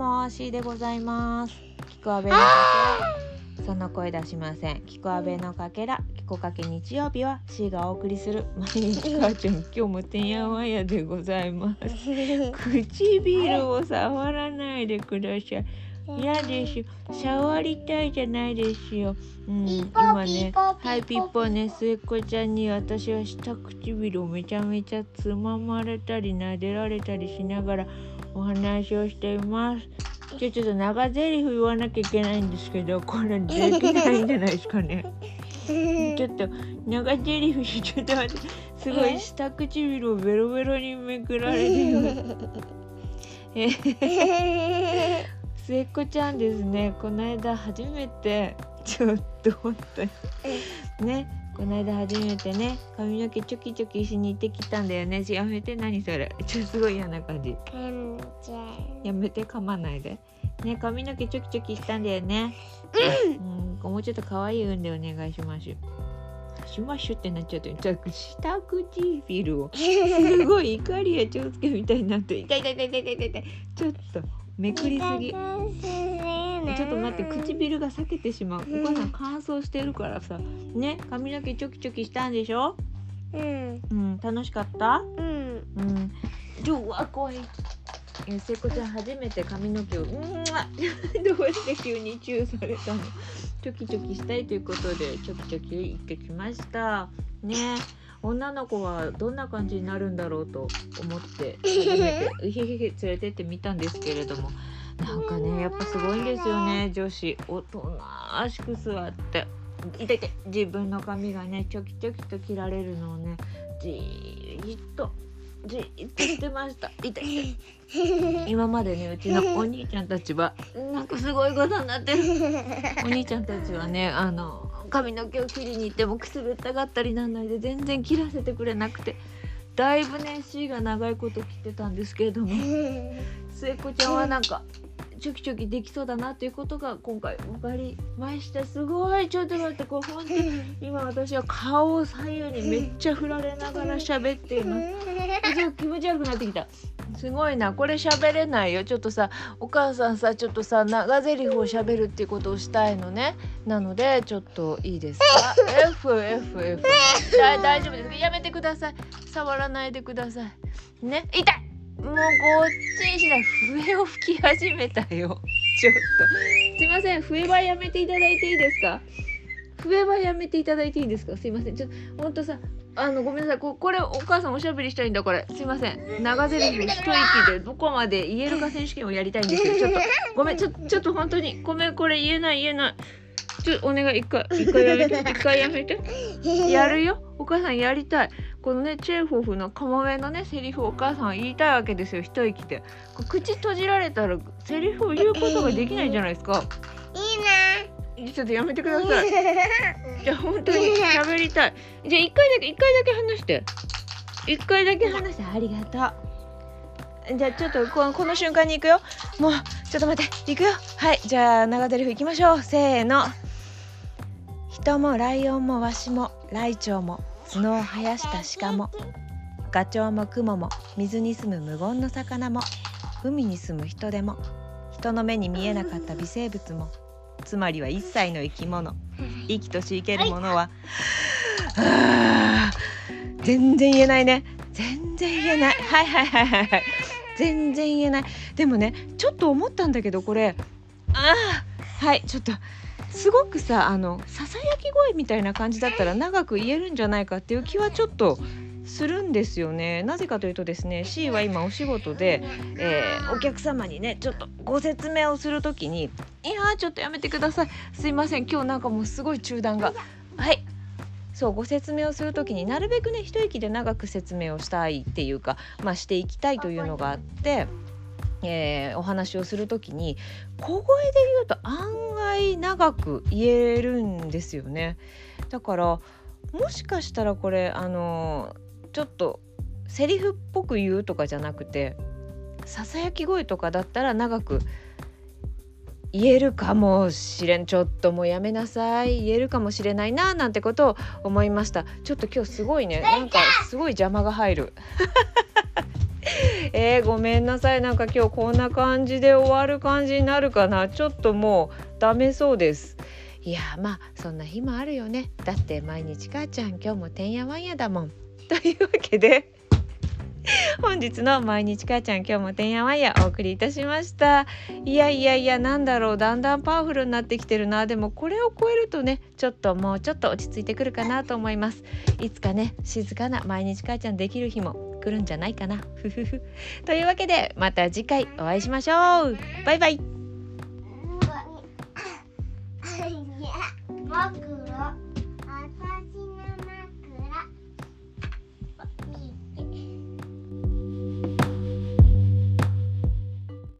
も C でございます。キコアベのかけら。その声出しません。キコアベのかけら。キコかけ日曜日は C がお送りする。毎日母ちゃん今日もてんやわんやでございます。唇を触らないでください嫌ですよ。触りたいじゃないですよ、うん、今ねはいピッポね末っ子ちゃんに私は下唇をめちゃめちゃつままれたり撫でられたりしながらお話をしています。じゃあちょっと長台詞言わなきゃいけないんですけどこれできないんじゃないですかね。ちょっと長台詞ちょっと待ってすごい下唇をベロベロにめくられてる え末っ子ちゃんですね。この間初めて。ちょっと本当に。ね。この間初めてね。髪の毛チョキチョキしに行ってきたんだよね。やめて何それ。ちょっとすごい嫌な感じ。やめて噛まないで。ね髪の毛チョキチョキしたんだよね。うん。もうちょっと可愛い運でお願いします。しましゅってなっちゃって下唇を。すごい怒りや長介みたいになって。痛い痛い痛い痛い痛い痛い。ちょっとめくりすぎ。ちょっと待って唇が裂けてしまう。お母さん乾燥してるからさ。ね髪の毛チョキチョキしたんでしょ？うん。うん楽しかった？うん。うん。うわ怖いえせいこちゃん初めて髪の毛をうんわ どうして急にチューされたの？チョキチョキしたいということでチョキチョキ行ってきました。ね。女の子はどんな感じになるんだろうと思って初めてうひひひ連れてってみたんですけれども。なんかねやっぱすごいんですよね女子。おとなしく座ってい痛い。自分の髪がねチョキチョキと切られるのをねじーっとじーっとしてました。痛い痛い 今までねうちのお兄ちゃんたちはなんかすごいことになってる。お兄ちゃんたちはねあの髪の毛を切りに行ってもくすぐったがったりなんないで全然切らせてくれなくてだいぶね C が長いこと切ってたんですけれども 末っ子ちゃんはなんかチョキチョキできそうだなということが今回分かりましたすごい。ちょっと待ってこれ本当に 今私は顔を左右にめっちゃ振られながら喋っています。ちょっと気持ち悪くなってきた。すごいなこれ喋れないよ。ちょっとさお母さんさちょっとさ長台詞を喋るっていうことをしたいのね。なのでちょっといいですか？FFF だ大丈夫です。やめてください。触らないでください。ね？痛いもうこっちにしない笛を吹き始めたよ。ちょっと。すいません。笛はやめていただいていいですか？笛はやめていただいていいですか？すいません。ちょっとほんとさあのごめんなさい。ここれお母さんおしゃべりしたいんだこれ。すいません。長ゼリフ一息でどこまで言えるか選手権をやりたいんですけど ちょっとごめん。ちょちょっと本当にごめん。これ言えない言えない。ちょお願い。一回一回やめて。一回やめて。やるよ。お母さんやりたいこのねチェーホフのカモメのねセリフをお母さんは言いたいわけですよ一息で。口閉じられたらセリフを言うことができないじゃないですか。いいな。ちょっとやめてください。じゃあ本当に喋りたい。じゃあ一回だけ一回だけ話して。一回だけ話して。ありがとう。じゃあちょっとこのこの瞬間に行くよ。もうちょっと待って。行くよ。はい。じゃあ長台詞行きましょう。せーの。人もライオンもワシもライチョウも角を生やした鹿もガチョウもクモも水に住む無言の魚も海に住む人でも人の目に見えなかった微生物もつまりは一切の生き物生きとし生けるものは、はあ全然言えないね。全然言えない。はいはいはいはいはい。全然言えない。でもねちょっと思ったんだけどこれ。ああはいちょっと。すごくさあのささやき声みたいな感じだったら長く言えるんじゃないかっていう気はちょっとするんですよね。なぜかというとですね C は今お仕事で、えーお客様にねちょっとご説明をするときに「いやちょっとやめてください。すいません。今日なんかもうすごい中断が。はい。そうご説明をするときになるべくね一息で長く説明をしたいっていうかまあしていきたいというのがあって。えーお話をするときに小声で言うと案外長く言えるんですよね。だからもしかしたらこれあのちょっとセリフっぽく言うとかじゃなくてささやき声とかだったら長く言えるかもしれん。ちょっともうやめなさい。言えるかもしれないななんてことを思いました。ちょっと今日すごいね。なんかすごい邪魔が入る。えー、ごめんなさい。なんか今日こんな感じで終わる感じになるかな。ちょっともうダメそうです。いやまあそんな日もあるよね。だって毎日母ちゃん今日もてんやわんやだもん。というわけで本日の毎日母ちゃん今日もてんやわんやお送りいたしました。いやいやいやなんだろう。だんだんパワフルになってきてるな。でもこれを超えるとねちょっともうちょっと落ち着いてくるかなと思います。いつかね静かな毎日母ちゃんできる日も来るんじゃないかな。ふふふ。というわけでまた次回お会いしましょう。バイバイ。